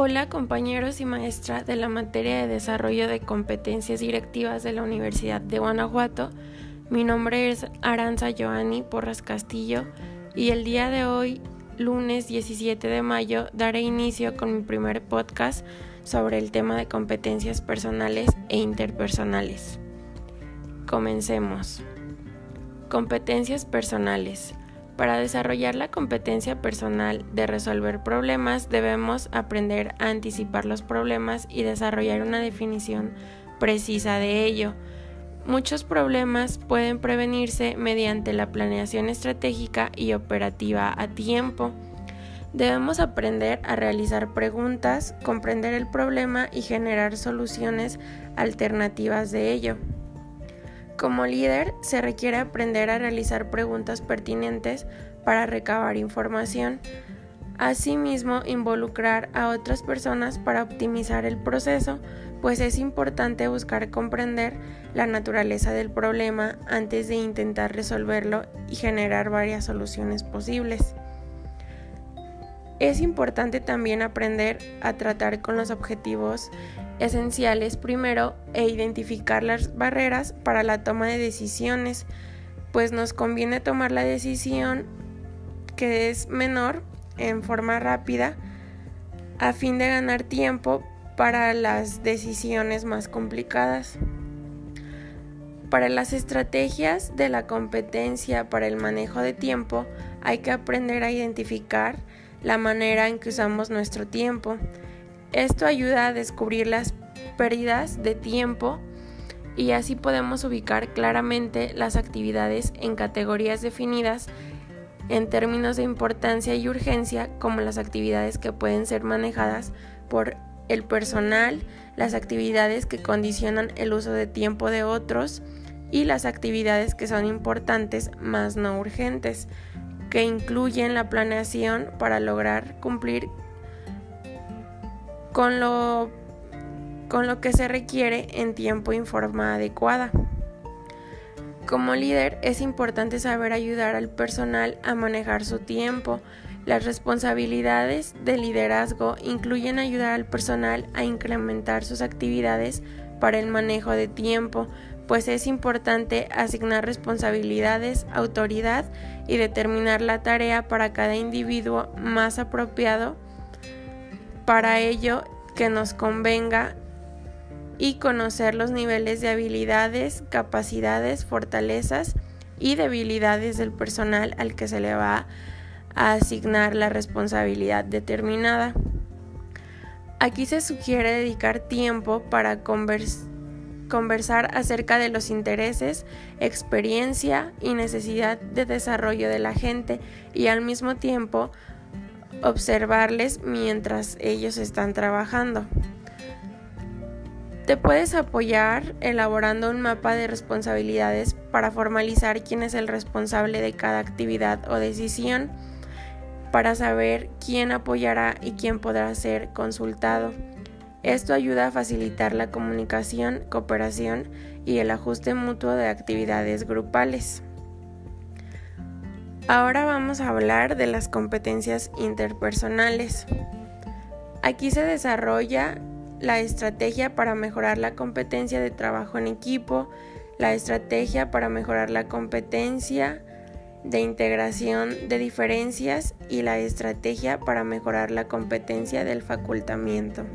Hola compañeros y maestra de la materia de desarrollo de competencias directivas de la Universidad de Guanajuato. Mi nombre es Aranza Joani Porras Castillo y el día de hoy, lunes 17 de mayo, daré inicio con mi primer podcast sobre el tema de competencias personales e interpersonales. Comencemos. Competencias personales. Para desarrollar la competencia personal de resolver problemas debemos aprender a anticipar los problemas y desarrollar una definición precisa de ello. Muchos problemas pueden prevenirse mediante la planeación estratégica y operativa a tiempo. Debemos aprender a realizar preguntas, comprender el problema y generar soluciones alternativas de ello. Como líder, se requiere aprender a realizar preguntas pertinentes para recabar información. Asimismo, involucrar a otras personas para optimizar el proceso, pues es importante buscar comprender la naturaleza del problema antes de intentar resolverlo y generar varias soluciones posibles. Es importante también aprender a tratar con los objetivos esenciales primero e identificar las barreras para la toma de decisiones, pues nos conviene tomar la decisión que es menor en forma rápida a fin de ganar tiempo para las decisiones más complicadas. Para las estrategias de la competencia para el manejo de tiempo hay que aprender a identificar la manera en que usamos nuestro tiempo, esto ayuda a descubrir las pérdidas de tiempo y así podemos ubicar claramente las actividades en categorías definidas en términos de importancia y urgencia como las actividades que pueden ser manejadas por el personal, las actividades que condicionan el uso de tiempo de otros y las actividades que son importantes más no urgentes, que incluyen la planeación para lograr cumplir con lo, con lo que se requiere en tiempo y forma adecuada. Como líder es importante saber ayudar al personal a manejar su tiempo. Las responsabilidades de liderazgo incluyen ayudar al personal a incrementar sus actividades para el manejo de tiempo, pues es importante asignar responsabilidades, autoridad y determinar la tarea para cada individuo más apropiado para ello que nos convenga y conocer los niveles de habilidades, capacidades, fortalezas y debilidades del personal al que se le va a asignar la responsabilidad determinada. Aquí se sugiere dedicar tiempo para conversar acerca de los intereses, experiencia y necesidad de desarrollo de la gente y al mismo tiempo observarles mientras ellos están trabajando. Te puedes apoyar elaborando un mapa de responsabilidades para formalizar quién es el responsable de cada actividad o decisión, para saber quién apoyará y quién podrá ser consultado. Esto ayuda a facilitar la comunicación, cooperación y el ajuste mutuo de actividades grupales. Ahora vamos a hablar de las competencias interpersonales. Aquí se desarrolla la estrategia para mejorar la competencia de trabajo en equipo, la estrategia para mejorar la competencia de integración de diferencias y la estrategia para mejorar la competencia del facultamiento.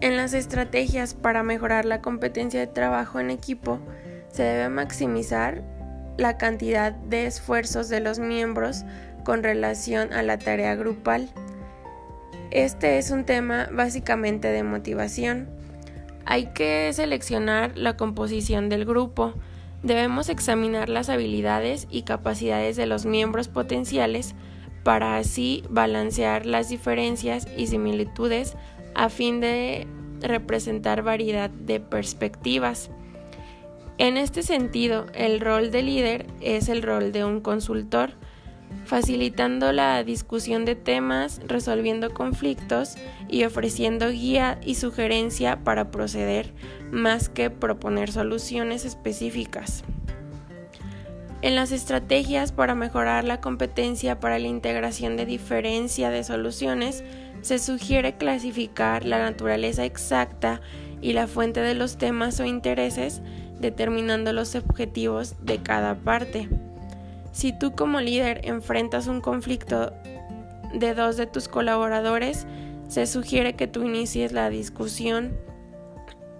En las estrategias para mejorar la competencia de trabajo en equipo se debe maximizar la cantidad de esfuerzos de los miembros con relación a la tarea grupal. Este es un tema básicamente de motivación. Hay que seleccionar la composición del grupo. Debemos examinar las habilidades y capacidades de los miembros potenciales para así balancear las diferencias y similitudes a fin de representar variedad de perspectivas. En este sentido, el rol de líder es el rol de un consultor, facilitando la discusión de temas, resolviendo conflictos y ofreciendo guía y sugerencia para proceder más que proponer soluciones específicas. En las estrategias para mejorar la competencia para la integración de diferencia de soluciones, se sugiere clasificar la naturaleza exacta y la fuente de los temas o intereses, determinando los objetivos de cada parte. Si tú como líder enfrentas un conflicto de dos de tus colaboradores, se sugiere que tú inicies la discusión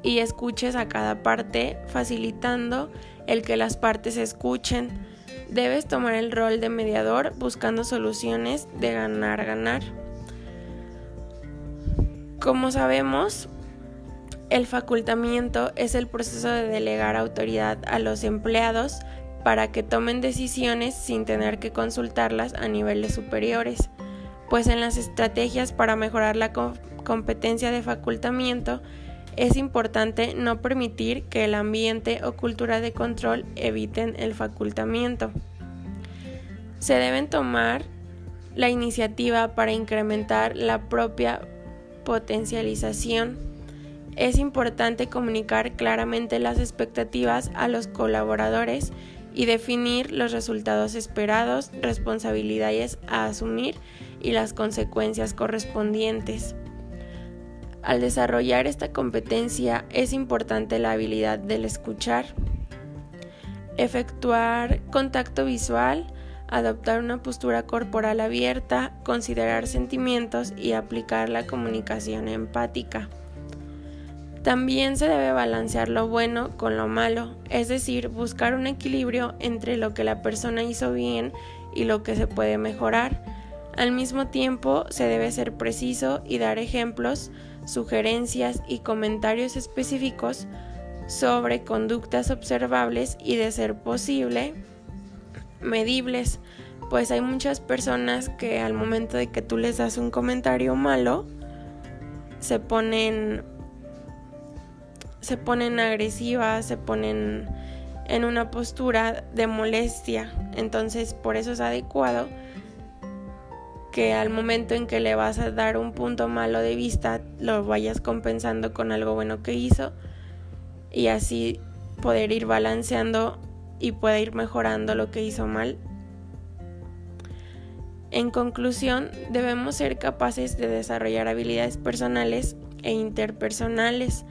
y escuches a cada parte, facilitando el que las partes escuchen. Debes tomar el rol de mediador buscando soluciones de ganar-ganar. Como sabemos, el facultamiento es el proceso de delegar autoridad a los empleados para que tomen decisiones sin tener que consultarlas a niveles superiores, pues en las estrategias para mejorar la competencia de facultamiento es importante no permitir que el ambiente o cultura de control eviten el facultamiento. Se deben tomar la iniciativa para incrementar la propia potencialización. Es importante comunicar claramente las expectativas a los colaboradores y definir los resultados esperados, responsabilidades a asumir y las consecuencias correspondientes. Al desarrollar esta competencia es importante la habilidad del escuchar, efectuar contacto visual, adoptar una postura corporal abierta, considerar sentimientos y aplicar la comunicación empática. También se debe balancear lo bueno con lo malo, es decir, buscar un equilibrio entre lo que la persona hizo bien y lo que se puede mejorar. Al mismo tiempo, se debe ser preciso y dar ejemplos sugerencias y comentarios específicos sobre conductas observables y de ser posible medibles, pues hay muchas personas que al momento de que tú les das un comentario malo se ponen se ponen agresivas, se ponen en una postura de molestia. Entonces, por eso es adecuado que al momento en que le vas a dar un punto malo de vista, lo vayas compensando con algo bueno que hizo y así poder ir balanceando y poder ir mejorando lo que hizo mal. En conclusión, debemos ser capaces de desarrollar habilidades personales e interpersonales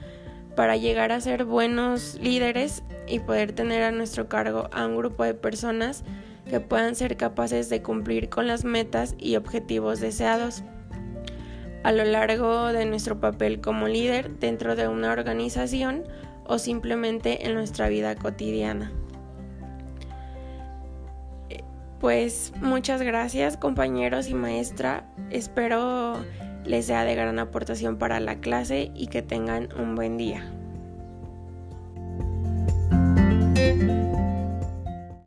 para llegar a ser buenos líderes y poder tener a nuestro cargo a un grupo de personas que puedan ser capaces de cumplir con las metas y objetivos deseados a lo largo de nuestro papel como líder dentro de una organización o simplemente en nuestra vida cotidiana. Pues muchas gracias compañeros y maestra, espero les sea de gran aportación para la clase y que tengan un buen día.